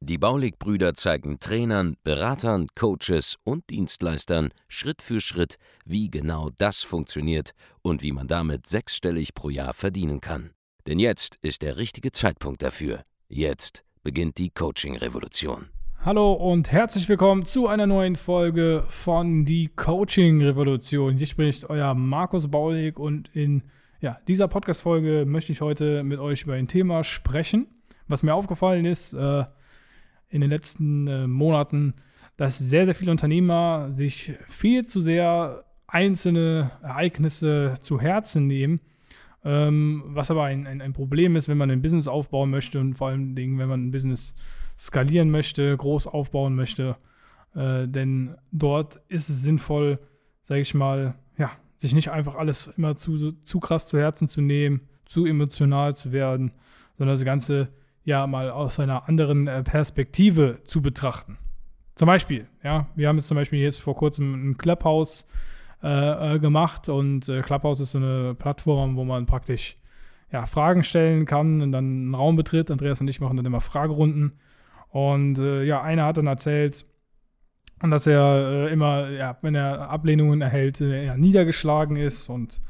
Die Baulig-Brüder zeigen Trainern, Beratern, Coaches und Dienstleistern Schritt für Schritt, wie genau das funktioniert und wie man damit sechsstellig pro Jahr verdienen kann. Denn jetzt ist der richtige Zeitpunkt dafür. Jetzt beginnt die Coaching-Revolution. Hallo und herzlich willkommen zu einer neuen Folge von Die Coaching-Revolution. Hier spricht euer Markus Baulig und in ja, dieser Podcast-Folge möchte ich heute mit euch über ein Thema sprechen, was mir aufgefallen ist. Äh, in den letzten äh, Monaten, dass sehr, sehr viele Unternehmer sich viel zu sehr einzelne Ereignisse zu Herzen nehmen. Ähm, was aber ein, ein, ein, Problem ist, wenn man ein Business aufbauen möchte und vor allen Dingen, wenn man ein Business skalieren möchte, groß aufbauen möchte. Äh, denn dort ist es sinnvoll, sage ich mal, ja, sich nicht einfach alles immer zu, zu krass zu Herzen zu nehmen, zu emotional zu werden, sondern das Ganze ja mal aus einer anderen äh, Perspektive zu betrachten. Zum Beispiel, ja, wir haben jetzt zum Beispiel jetzt vor kurzem ein Clubhouse äh, äh, gemacht und äh, Clubhouse ist eine Plattform, wo man praktisch ja, Fragen stellen kann und dann einen Raum betritt. Andreas und ich machen dann immer Fragerunden. Und äh, ja, einer hat dann erzählt, dass er immer, ja, wenn er Ablehnungen erhält, er niedergeschlagen ist und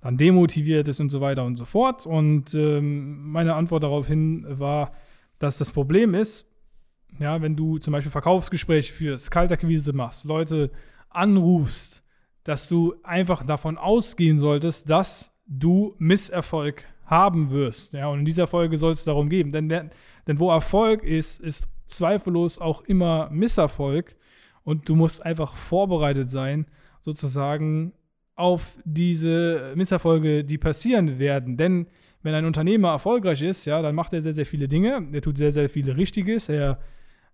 dann demotiviert ist und so weiter und so fort. Und ähm, meine Antwort daraufhin war, dass das Problem ist, ja, wenn du zum Beispiel Verkaufsgespräche führst, Kaltakquise machst, Leute anrufst, dass du einfach davon ausgehen solltest, dass du Misserfolg haben wirst. Ja, und in dieser Folge soll es darum gehen. Denn, denn wo Erfolg ist, ist zweifellos auch immer Misserfolg. Und du musst einfach vorbereitet sein, sozusagen auf diese Misserfolge, die passieren werden. Denn wenn ein Unternehmer erfolgreich ist, ja, dann macht er sehr, sehr viele Dinge. Er tut sehr, sehr viele Richtiges. Er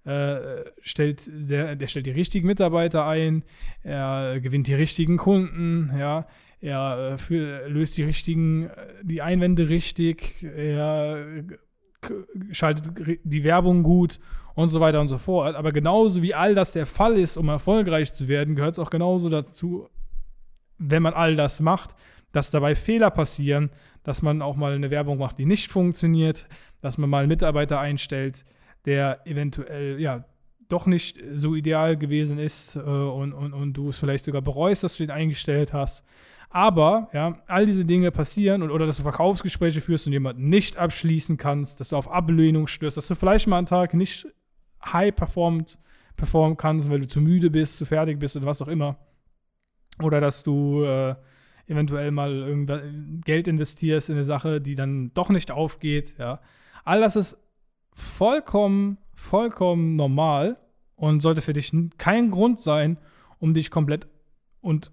äh, stellt sehr, der stellt die richtigen Mitarbeiter ein. Er gewinnt die richtigen Kunden. Ja, er äh, für, löst die richtigen, äh, die Einwände richtig. Er schaltet die Werbung gut und so weiter und so fort. Aber genauso wie all das der Fall ist, um erfolgreich zu werden, gehört es auch genauso dazu, wenn man all das macht, dass dabei Fehler passieren, dass man auch mal eine Werbung macht, die nicht funktioniert, dass man mal einen Mitarbeiter einstellt, der eventuell ja doch nicht so ideal gewesen ist äh, und, und, und du es vielleicht sogar bereust, dass du den eingestellt hast. Aber ja, all diese Dinge passieren und, oder dass du Verkaufsgespräche führst und jemanden nicht abschließen kannst, dass du auf Ablehnung stößt, dass du vielleicht mal einen Tag nicht high performt, performen kannst, weil du zu müde bist, zu fertig bist oder was auch immer. Oder dass du äh, eventuell mal Geld investierst in eine Sache, die dann doch nicht aufgeht. Ja. All das ist vollkommen, vollkommen normal und sollte für dich kein Grund sein, um dich komplett und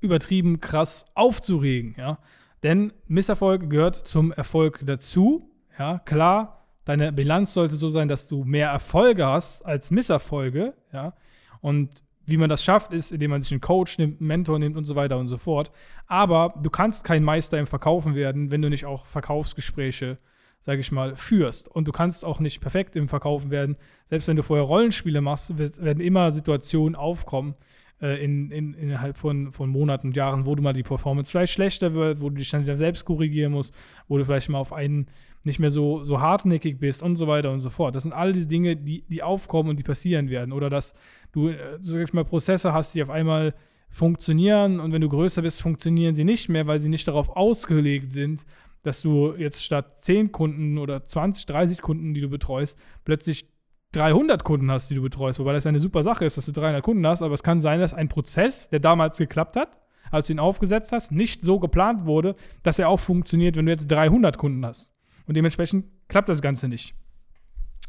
übertrieben krass aufzuregen. Ja. Denn Misserfolg gehört zum Erfolg dazu. Ja, klar, deine Bilanz sollte so sein, dass du mehr Erfolge hast als Misserfolge. Ja. Und wie man das schafft, ist, indem man sich einen Coach nimmt, einen Mentor nimmt und so weiter und so fort. Aber du kannst kein Meister im Verkaufen werden, wenn du nicht auch Verkaufsgespräche, sage ich mal, führst. Und du kannst auch nicht perfekt im Verkaufen werden. Selbst wenn du vorher Rollenspiele machst, werden immer Situationen aufkommen, äh, in, in, innerhalb von, von Monaten und Jahren, wo du mal die Performance vielleicht schlechter wird, wo du dich dann wieder selbst korrigieren musst, wo du vielleicht mal auf einen nicht mehr so, so hartnäckig bist und so weiter und so fort. Das sind all diese Dinge, die, die aufkommen und die passieren werden. Oder dass du, äh, sag ich mal, Prozesse hast, die auf einmal funktionieren und wenn du größer bist, funktionieren sie nicht mehr, weil sie nicht darauf ausgelegt sind, dass du jetzt statt 10 Kunden oder 20, 30 Kunden, die du betreust, plötzlich 300 Kunden hast, die du betreust, wobei das eine super Sache ist, dass du 300 Kunden hast, aber es kann sein, dass ein Prozess, der damals geklappt hat, als du ihn aufgesetzt hast, nicht so geplant wurde, dass er auch funktioniert, wenn du jetzt 300 Kunden hast. Und dementsprechend klappt das Ganze nicht.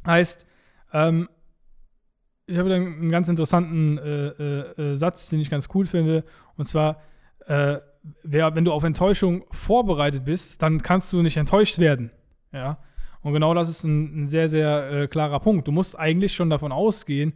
Heißt, ähm, ich habe einen ganz interessanten äh, äh, äh, Satz, den ich ganz cool finde, und zwar, äh, wer, wenn du auf Enttäuschung vorbereitet bist, dann kannst du nicht enttäuscht werden. Ja. Und genau das ist ein, ein sehr, sehr äh, klarer Punkt. Du musst eigentlich schon davon ausgehen,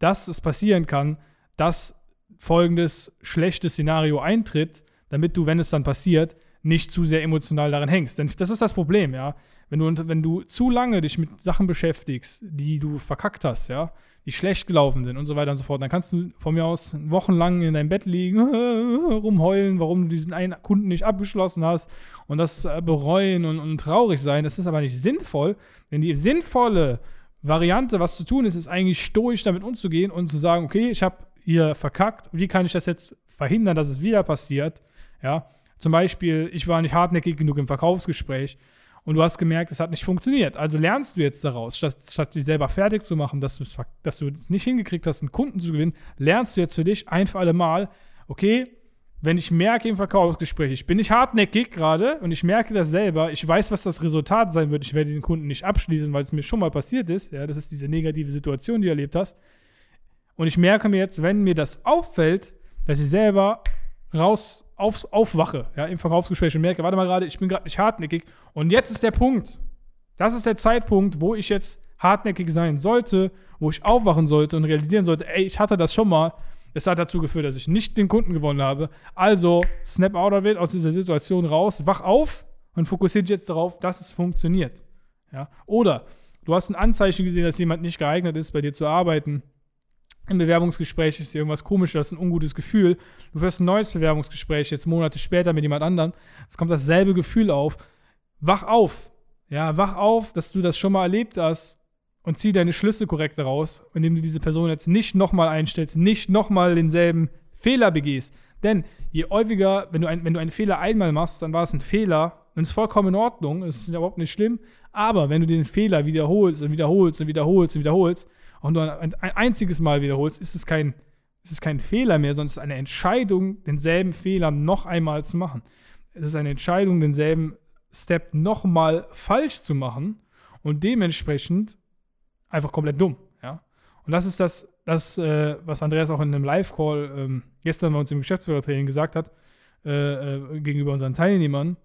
dass es passieren kann, dass folgendes schlechtes Szenario eintritt, damit du, wenn es dann passiert, nicht zu sehr emotional daran hängst. Denn das ist das Problem, ja. Wenn du, wenn du zu lange dich mit Sachen beschäftigst, die du verkackt hast, ja, die schlecht gelaufen sind und so weiter und so fort, dann kannst du von mir aus wochenlang in deinem Bett liegen, rumheulen, warum du diesen einen Kunden nicht abgeschlossen hast und das äh, bereuen und, und traurig sein. Das ist aber nicht sinnvoll, denn die sinnvolle Variante, was zu tun ist, ist eigentlich stoisch damit umzugehen und zu sagen, okay, ich habe hier verkackt, wie kann ich das jetzt verhindern, dass es wieder passiert, ja. Zum Beispiel, ich war nicht hartnäckig genug im Verkaufsgespräch und du hast gemerkt, es hat nicht funktioniert. Also lernst du jetzt daraus, statt, statt dich selber fertig zu machen, dass, dass du es nicht hingekriegt hast, einen Kunden zu gewinnen, lernst du jetzt für dich ein für alle Mal, okay, wenn ich merke im Verkaufsgespräch, ich bin nicht hartnäckig gerade und ich merke das selber, ich weiß, was das Resultat sein wird, ich werde den Kunden nicht abschließen, weil es mir schon mal passiert ist, ja, das ist diese negative Situation, die du erlebt hast. Und ich merke mir jetzt, wenn mir das auffällt, dass ich selber raus aufs, aufwache, ja, im Verkaufsgespräch und merke, warte mal gerade, ich bin gerade nicht hartnäckig. Und jetzt ist der Punkt. Das ist der Zeitpunkt, wo ich jetzt hartnäckig sein sollte, wo ich aufwachen sollte und realisieren sollte, ey, ich hatte das schon mal. Es hat dazu geführt, dass ich nicht den Kunden gewonnen habe. Also, snap out of it, aus dieser Situation raus, wach auf und fokussiere dich jetzt darauf, dass es funktioniert. Ja? Oder du hast ein Anzeichen gesehen, dass jemand nicht geeignet ist, bei dir zu arbeiten im Bewerbungsgespräch ist irgendwas komisch, du hast ein ungutes Gefühl. Du wirst ein neues Bewerbungsgespräch, jetzt Monate später mit jemand anderem. Es kommt dasselbe Gefühl auf. Wach auf. Ja, wach auf, dass du das schon mal erlebt hast und zieh deine Schlüsse korrekt daraus, indem du diese Person jetzt nicht nochmal einstellst, nicht nochmal denselben Fehler begehst. Denn je häufiger, wenn du, ein, wenn du einen Fehler einmal machst, dann war es ein Fehler und ist vollkommen in Ordnung, ist überhaupt nicht schlimm. Aber wenn du den Fehler wiederholst und wiederholst und wiederholst und wiederholst, und du ein, ein einziges Mal wiederholst, ist es kein, ist es kein Fehler mehr, sondern es ist eine Entscheidung, denselben Fehler noch einmal zu machen. Es ist eine Entscheidung, denselben Step nochmal falsch zu machen und dementsprechend einfach komplett dumm. Ja? Und das ist das, das äh, was Andreas auch in einem Live-Call ähm, gestern bei uns im Geschäftsführertraining gesagt hat, äh, äh, gegenüber unseren Teilnehmern.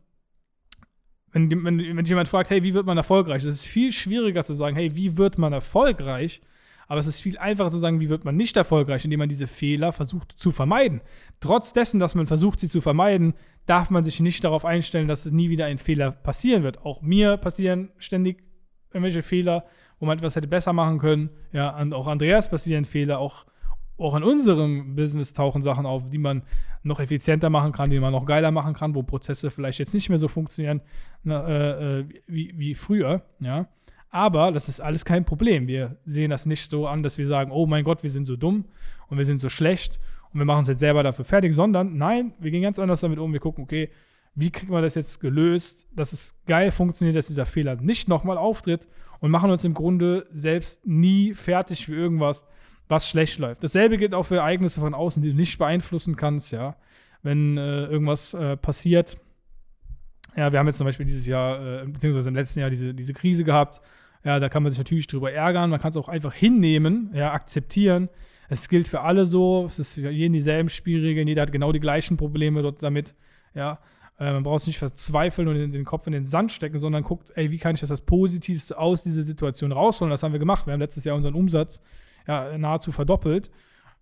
Wenn, wenn, wenn jemand fragt, hey, wie wird man erfolgreich? Es ist viel schwieriger zu sagen, hey, wie wird man erfolgreich, aber es ist viel einfacher zu sagen, wie wird man nicht erfolgreich, indem man diese Fehler versucht zu vermeiden. Trotz dessen, dass man versucht, sie zu vermeiden, darf man sich nicht darauf einstellen, dass es nie wieder ein Fehler passieren wird. Auch mir passieren ständig irgendwelche Fehler, wo man etwas hätte besser machen können. Ja, und auch Andreas passieren Fehler, auch, auch in unserem Business tauchen Sachen auf, die man noch effizienter machen kann, die man noch geiler machen kann, wo Prozesse vielleicht jetzt nicht mehr so funktionieren na, äh, äh wie, wie früher. Ja. Aber das ist alles kein Problem. Wir sehen das nicht so an, dass wir sagen, oh mein Gott, wir sind so dumm und wir sind so schlecht und wir machen uns jetzt selber dafür fertig, sondern nein, wir gehen ganz anders damit um. Wir gucken, okay, wie kriegt man das jetzt gelöst, dass es geil funktioniert, dass dieser Fehler nicht nochmal auftritt und machen uns im Grunde selbst nie fertig für irgendwas, was schlecht läuft. Dasselbe gilt auch für Ereignisse von außen, die du nicht beeinflussen kannst, ja. Wenn äh, irgendwas äh, passiert, ja, wir haben jetzt zum Beispiel dieses Jahr, äh, beziehungsweise im letzten Jahr diese, diese Krise gehabt, ja, da kann man sich natürlich drüber ärgern. Man kann es auch einfach hinnehmen, ja, akzeptieren. Es gilt für alle so. Es ist für jeden dieselben Spielregeln. Jeder hat genau die gleichen Probleme dort damit. Ja, äh, man braucht es nicht verzweifeln und den, Kopf in den Sand stecken, sondern guckt, ey, wie kann ich das, das Positivste aus dieser Situation rausholen? Das haben wir gemacht. Wir haben letztes Jahr unseren Umsatz ja, nahezu verdoppelt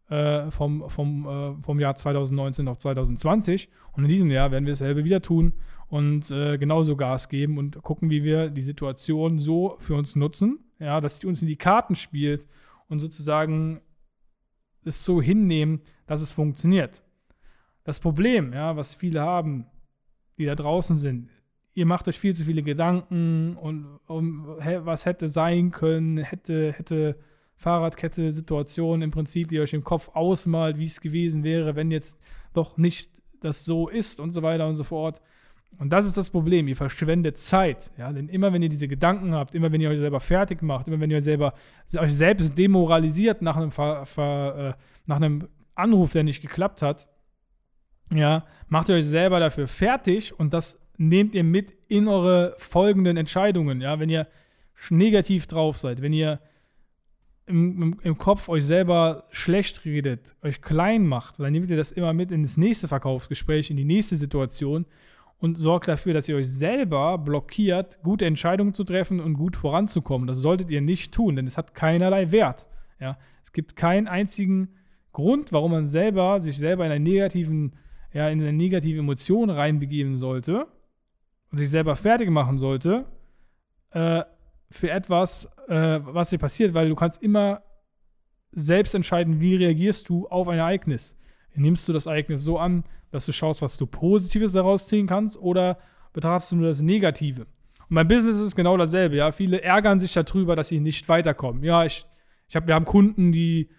äh, vom, vom, äh, vom Jahr 2019 auf 2020. Und in diesem Jahr werden wir dasselbe wieder tun und äh, genauso Gas geben und gucken, wie wir die Situation so für uns nutzen, ja, dass sie uns in die Karten spielt und sozusagen es so hinnehmen, dass es funktioniert. Das Problem, ja, was viele haben, die da draußen sind, ihr macht euch viel zu viele Gedanken und um, was hätte sein können, hätte, hätte Fahrradkette, Situation im Prinzip, die euch im Kopf ausmalt, wie es gewesen wäre, wenn jetzt doch nicht das so ist und so weiter und so fort. Und das ist das Problem, ihr verschwendet Zeit. Ja? Denn immer wenn ihr diese Gedanken habt, immer wenn ihr euch selber fertig macht, immer wenn ihr euch, selber, euch selbst demoralisiert nach einem, Ver, Ver, äh, nach einem Anruf, der nicht geklappt hat, ja, macht ihr euch selber dafür fertig und das nehmt ihr mit in eure folgenden Entscheidungen. Ja? Wenn ihr negativ drauf seid, wenn ihr im, im, im, Kopf euch selber schlecht redet, euch klein macht, dann nehmt ihr das immer mit ins nächste Verkaufsgespräch, in die nächste Situation und sorgt dafür, dass ihr euch selber blockiert, gute Entscheidungen zu treffen und gut voranzukommen. Das solltet ihr nicht tun, denn es hat keinerlei Wert. Ja? Es gibt keinen einzigen Grund, warum man selber sich selber in einen negativen ja, in eine negative Emotion reinbegeben sollte und sich selber fertig machen sollte äh, für etwas, äh, was dir passiert, weil du kannst immer selbst entscheiden, wie reagierst du auf ein Ereignis. Nimmst du das Ereignis so an, dass du schaust, was du Positives daraus ziehen kannst, oder betrachtest du nur das Negative? Und beim Business ist es genau dasselbe, ja. Viele ärgern sich darüber, dass sie nicht weiterkommen. Ja, ich, ich hab, wir haben Kunden, die,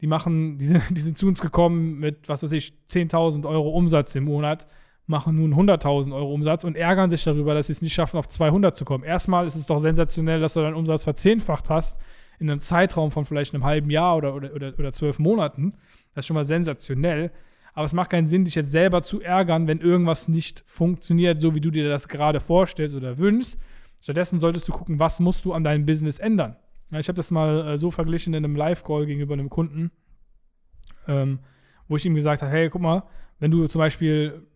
die machen, die sind, die sind zu uns gekommen mit, was weiß ich, 10.000 Euro Umsatz im Monat, machen nun 100.000 Euro Umsatz und ärgern sich darüber, dass sie es nicht schaffen, auf 200 zu kommen. Erstmal ist es doch sensationell, dass du deinen Umsatz verzehnfacht hast in einem Zeitraum von vielleicht einem halben Jahr oder, oder, oder, oder zwölf Monaten. Das ist schon mal sensationell. Aber es macht keinen Sinn, dich jetzt selber zu ärgern, wenn irgendwas nicht funktioniert, so wie du dir das gerade vorstellst oder wünschst. Stattdessen solltest du gucken, was musst du an deinem Business ändern. Ich habe das mal äh, so verglichen in einem Live-Call gegenüber einem Kunden, ähm, wo ich ihm gesagt habe, hey, guck mal, wenn du zum Beispiel,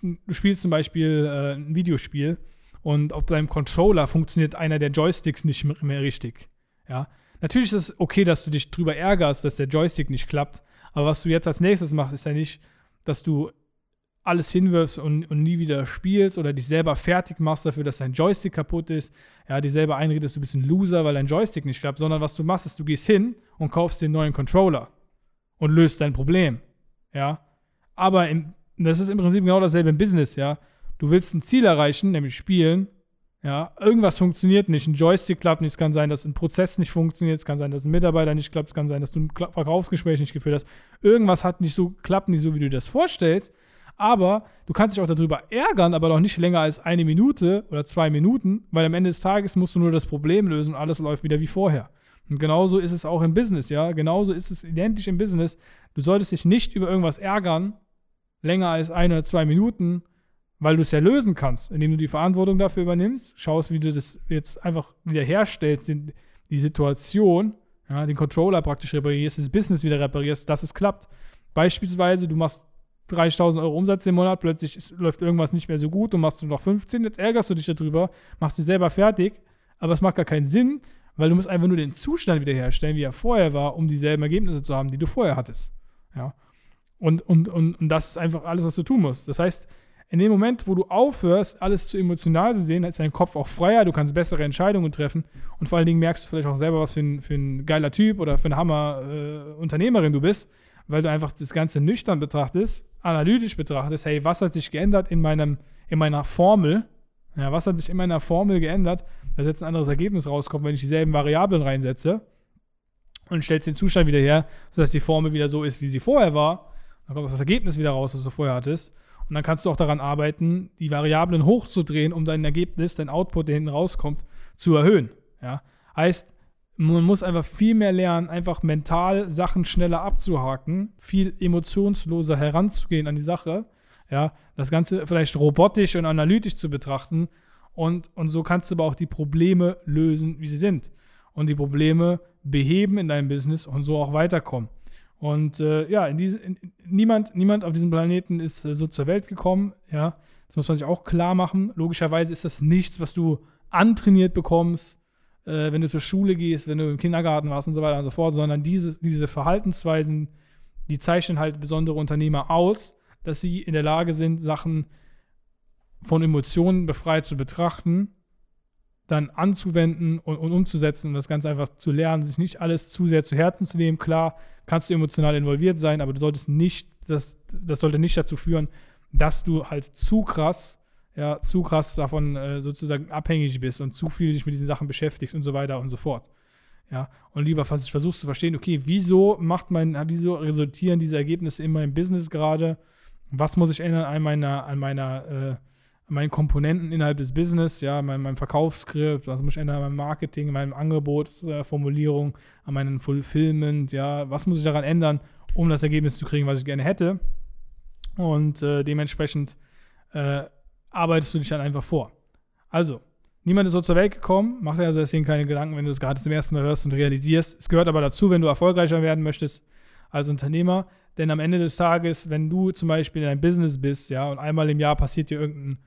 du spielst zum Beispiel äh, ein Videospiel und auf deinem Controller funktioniert einer der Joysticks nicht mehr richtig. Ja, natürlich ist es okay, dass du dich drüber ärgerst, dass der Joystick nicht klappt, aber was du jetzt als nächstes machst, ist ja nicht, dass du alles hinwirfst und, und nie wieder spielst oder dich selber fertig machst dafür, dass dein Joystick kaputt ist, ja, dir selber einredest, du bist ein Loser, weil dein Joystick nicht klappt, sondern was du machst, ist, du gehst hin und kaufst den neuen Controller und löst dein Problem, ja. Aber im, das ist im Prinzip genau dasselbe im Business, ja. Du willst ein Ziel erreichen, nämlich spielen, ja, irgendwas funktioniert nicht, ein Joystick klappt nicht, es kann sein, dass ein Prozess nicht funktioniert, es kann sein, dass ein Mitarbeiter nicht klappt, es kann sein, dass du ein Verkaufsgespräch nicht geführt hast. Irgendwas hat nicht so, klappt nicht so, wie du dir das vorstellst. Aber du kannst dich auch darüber ärgern, aber doch nicht länger als eine Minute oder zwei Minuten, weil am Ende des Tages musst du nur das Problem lösen und alles läuft wieder wie vorher. Und genauso ist es auch im Business, ja. Genauso ist es identisch im Business. Du solltest dich nicht über irgendwas ärgern, länger als eine oder zwei Minuten, weil du es ja lösen kannst, indem du die Verantwortung dafür übernimmst, schaust, wie du das jetzt einfach wieder herstellst, die, die Situation, ja, den Controller praktisch reparierst, das Business wieder reparierst, dass es klappt. Beispielsweise, du machst 30.000 Euro Umsatz im Monat, plötzlich ist, läuft irgendwas nicht mehr so gut und machst du noch 15, jetzt ärgerst du dich darüber, machst dich selber fertig, aber es macht gar keinen Sinn, weil du musst einfach nur den Zustand wiederherstellen, wie er vorher war, um dieselben Ergebnisse zu haben, die du vorher hattest. Ja. Und, und, und, und das ist einfach alles, was du tun musst. Das heißt, in dem Moment, wo du aufhörst, alles zu emotional zu sehen, ist dein Kopf auch freier, du kannst bessere Entscheidungen treffen und vor allen Dingen merkst du vielleicht auch selber, was für ein, für ein geiler Typ oder für eine Hammer-Unternehmerin du bist, weil du einfach das Ganze nüchtern betrachtest, analytisch betrachtest, hey, was hat sich geändert in, meinem, in meiner Formel? Ja, was hat sich in meiner Formel geändert, dass jetzt ein anderes Ergebnis rauskommt, wenn ich dieselben Variablen reinsetze und stellst den Zustand wieder her, sodass die Formel wieder so ist, wie sie vorher war. Dann kommt das Ergebnis wieder raus, was du vorher hattest. Und dann kannst du auch daran arbeiten, die Variablen hochzudrehen, um dein Ergebnis, dein Output, der hinten rauskommt, zu erhöhen. Ja? Heißt, man muss einfach viel mehr lernen, einfach mental Sachen schneller abzuhaken, viel emotionsloser heranzugehen an die Sache. Ja, das Ganze vielleicht robotisch und analytisch zu betrachten. Und, und so kannst du aber auch die Probleme lösen, wie sie sind. Und die Probleme beheben in deinem Business und so auch weiterkommen. Und äh, ja, in diese, in, niemand, niemand auf diesem Planeten ist äh, so zur Welt gekommen. Ja, das muss man sich auch klar machen. Logischerweise ist das nichts, was du antrainiert bekommst, äh, wenn du zur Schule gehst, wenn du im Kindergarten warst und so weiter und so fort, sondern diese, diese Verhaltensweisen, die zeichnen halt besondere Unternehmer aus, dass sie in der Lage sind, Sachen von Emotionen befreit zu betrachten dann anzuwenden und, und, umzusetzen und das Ganze einfach zu lernen, sich nicht alles zu sehr zu Herzen zu nehmen. Klar, kannst du emotional involviert sein, aber du solltest nicht, das, das sollte nicht dazu führen, dass du halt zu krass, ja, zu krass davon äh, sozusagen abhängig bist und zu viel dich mit diesen Sachen beschäftigst und so weiter und so fort. Ja, und lieber versuchst zu verstehen, okay, wieso macht mein, wieso resultieren diese Ergebnisse in meinem Business gerade? Was muss ich ändern an meiner, an meiner äh, meinen Komponenten innerhalb des Business, ja, mein, meinem Verkaufsskript, was muss ich ändern an meinem Marketing, meinem Angebotsformulierung, an meinem Fulfillment, ja, was muss ich daran ändern, um das Ergebnis zu kriegen, was ich gerne hätte. Und äh, dementsprechend äh, arbeitest du dich dann einfach vor. Also, niemand ist so zur Welt gekommen, mach dir also deswegen keine Gedanken, wenn du es gerade zum ersten Mal hörst und realisierst. Es gehört aber dazu, wenn du erfolgreicher werden möchtest als Unternehmer. Denn am Ende des Tages, wenn du zum Beispiel in einem Business bist, ja, und einmal im Jahr passiert dir irgendein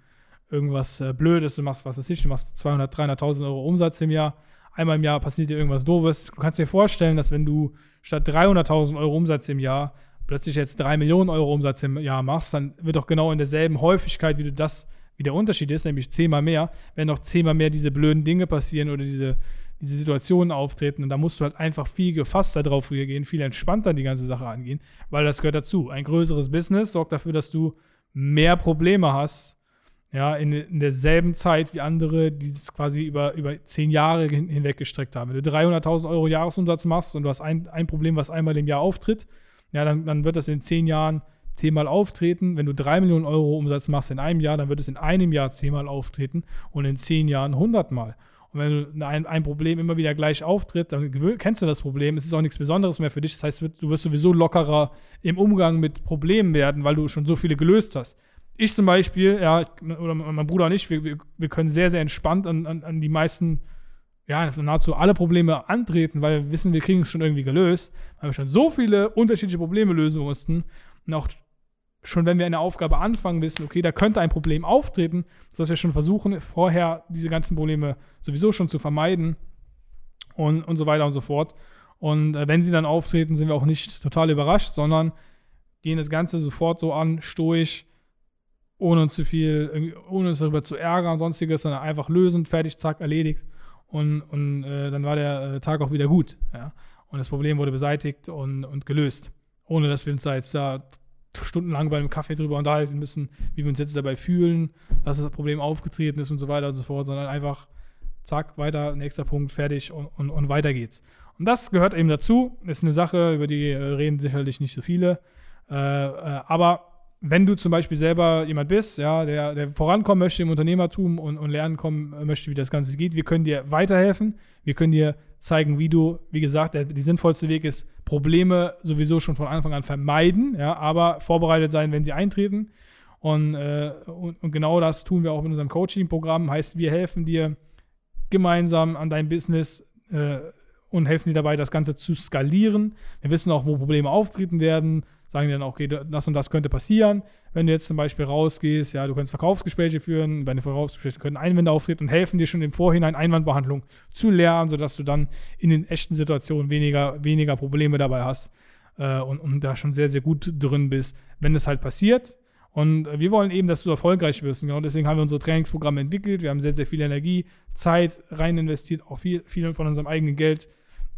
irgendwas äh, Blödes, du machst was weiß ich, du machst 200, 300.000 Euro Umsatz im Jahr, einmal im Jahr passiert dir irgendwas Doofes. Du kannst dir vorstellen, dass wenn du statt 300.000 Euro Umsatz im Jahr plötzlich jetzt 3 Millionen Euro Umsatz im Jahr machst, dann wird doch genau in derselben Häufigkeit, wie du das, wie der Unterschied ist, nämlich zehnmal mehr, werden noch zehnmal mehr diese blöden Dinge passieren oder diese, diese Situationen auftreten. Und da musst du halt einfach viel gefasster drauf reagieren, viel entspannter die ganze Sache angehen, weil das gehört dazu. Ein größeres Business sorgt dafür, dass du mehr Probleme hast, ja, in, in derselben Zeit wie andere, die es quasi über, über zehn Jahre hin, hinweg gestreckt haben. Wenn du 300.000 Euro Jahresumsatz machst und du hast ein, ein Problem, was einmal im Jahr auftritt, ja, dann, dann wird das in zehn Jahren zehnmal auftreten. Wenn du drei Millionen Euro Umsatz machst in einem Jahr, dann wird es in einem Jahr zehnmal auftreten und in zehn Jahren hundertmal. Und wenn ein, ein Problem immer wieder gleich auftritt, dann kennst du das Problem. Es ist auch nichts Besonderes mehr für dich. Das heißt, du wirst sowieso lockerer im Umgang mit Problemen werden, weil du schon so viele gelöst hast. Ich zum Beispiel, ja, oder mein Bruder und ich, wir, wir, wir können sehr, sehr entspannt an, an, an die meisten ja, nahezu alle Probleme antreten, weil wir wissen, wir kriegen es schon irgendwie gelöst, weil wir schon so viele unterschiedliche Probleme lösen mussten. Und auch schon wenn wir eine Aufgabe anfangen, wissen, okay, da könnte ein Problem auftreten, dass wir schon versuchen, vorher diese ganzen Probleme sowieso schon zu vermeiden und, und so weiter und so fort. Und äh, wenn sie dann auftreten, sind wir auch nicht total überrascht, sondern gehen das Ganze sofort so an, stoisch, ohne uns zu viel, ohne uns darüber zu ärgern, sonstiges, sondern einfach lösen, fertig, zack, erledigt und, und äh, dann war der äh, Tag auch wieder gut. Ja? Und das Problem wurde beseitigt und, und gelöst. Ohne dass wir uns da jetzt da stundenlang bei einem Kaffee drüber unterhalten müssen, wie wir uns jetzt dabei fühlen, dass das Problem aufgetreten ist und so weiter und so fort, sondern einfach zack, weiter, nächster Punkt, fertig und, und, und weiter geht's. Und das gehört eben dazu. Ist eine Sache, über die äh, reden sicherlich nicht so viele. Äh, äh, aber wenn du zum Beispiel selber jemand bist, ja, der, der vorankommen möchte im Unternehmertum und, und lernen kommen möchte, wie das Ganze geht, wir können dir weiterhelfen. Wir können dir zeigen, wie du, wie gesagt, der, die sinnvollste Weg ist, Probleme sowieso schon von Anfang an vermeiden, ja, aber vorbereitet sein, wenn sie eintreten. Und, äh, und, und, genau das tun wir auch in unserem Coaching-Programm. Heißt, wir helfen dir gemeinsam an deinem Business äh, und helfen dir dabei, das Ganze zu skalieren. Wir wissen auch, wo Probleme auftreten werden, sagen die dann auch, okay, das und das könnte passieren. Wenn du jetzt zum Beispiel rausgehst, ja, du kannst Verkaufsgespräche führen, bei den Verkaufsgesprächen können Einwände auftreten und helfen dir schon im Vorhinein Einwandbehandlung zu lernen, sodass du dann in den echten Situationen weniger, weniger Probleme dabei hast äh, und, und da schon sehr, sehr gut drin bist, wenn das halt passiert. Und wir wollen eben, dass du erfolgreich wirst. Und genau deswegen haben wir unsere Trainingsprogramme entwickelt. Wir haben sehr, sehr viel Energie, Zeit rein investiert, auch viel, viel von unserem eigenen Geld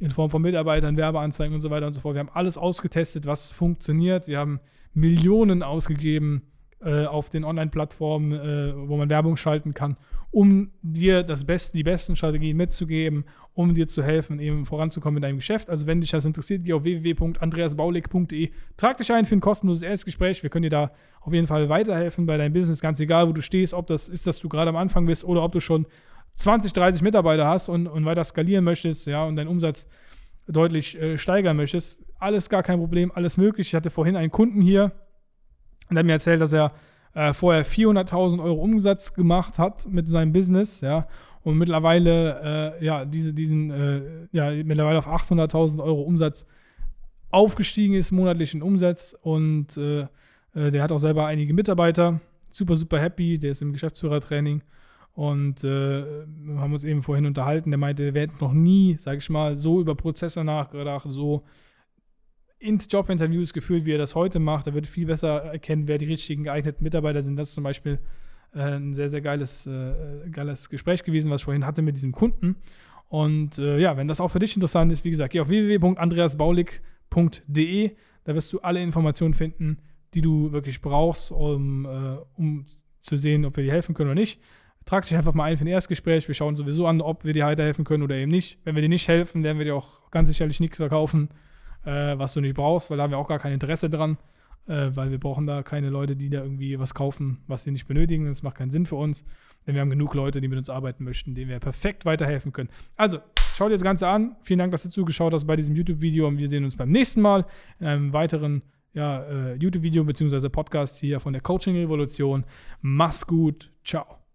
in Form von Mitarbeitern, Werbeanzeigen und so weiter und so fort. Wir haben alles ausgetestet, was funktioniert. Wir haben Millionen ausgegeben äh, auf den Online-Plattformen, äh, wo man Werbung schalten kann, um dir das Beste, die besten Strategien mitzugeben, um dir zu helfen, eben voranzukommen in deinem Geschäft. Also wenn dich das interessiert, geh auf www.andreasbaulig.de, trag dich ein für ein kostenloses Erstgespräch. Wir können dir da auf jeden Fall weiterhelfen bei deinem Business, ganz egal, wo du stehst, ob das ist, dass du gerade am Anfang bist oder ob du schon 20, 30 Mitarbeiter hast und, und weiter skalieren möchtest, ja, und deinen Umsatz deutlich äh, steigern möchtest, alles gar kein Problem, alles möglich. Ich hatte vorhin einen Kunden hier und der hat mir erzählt, dass er äh, vorher 400.000 Euro Umsatz gemacht hat mit seinem Business, ja, und mittlerweile, äh, ja, diese, diesen, äh, ja, mittlerweile auf 800.000 Euro Umsatz aufgestiegen ist, monatlichen Umsatz und äh, äh, der hat auch selber einige Mitarbeiter, super, super happy, der ist im Geschäftsführertraining und äh, haben uns eben vorhin unterhalten. Der meinte, wir hätten noch nie, sag ich mal, so über Prozesse nachgedacht, so in Jobinterviews gefühlt, wie er das heute macht. Er würde viel besser erkennen, wer die richtigen geeigneten Mitarbeiter sind. Das ist zum Beispiel äh, ein sehr, sehr geiles, äh, geiles Gespräch gewesen, was ich vorhin hatte mit diesem Kunden. Und äh, ja, wenn das auch für dich interessant ist, wie gesagt, geh auf www.andreasbaulig.de. Da wirst du alle Informationen finden, die du wirklich brauchst, um, äh, um zu sehen, ob wir dir helfen können oder nicht. Trag dich einfach mal ein für ein Erstgespräch. Wir schauen sowieso an, ob wir dir weiterhelfen können oder eben nicht. Wenn wir dir nicht helfen, werden wir dir auch ganz sicherlich nichts verkaufen, äh, was du nicht brauchst, weil da haben wir auch gar kein Interesse dran, äh, weil wir brauchen da keine Leute, die da irgendwie was kaufen, was sie nicht benötigen. Das macht keinen Sinn für uns, denn wir haben genug Leute, die mit uns arbeiten möchten, denen wir perfekt weiterhelfen können. Also, schau dir das Ganze an. Vielen Dank, dass du zugeschaut hast bei diesem YouTube-Video und wir sehen uns beim nächsten Mal in einem weiteren ja, äh, YouTube-Video bzw. Podcast hier von der Coaching-Revolution. Mach's gut. Ciao.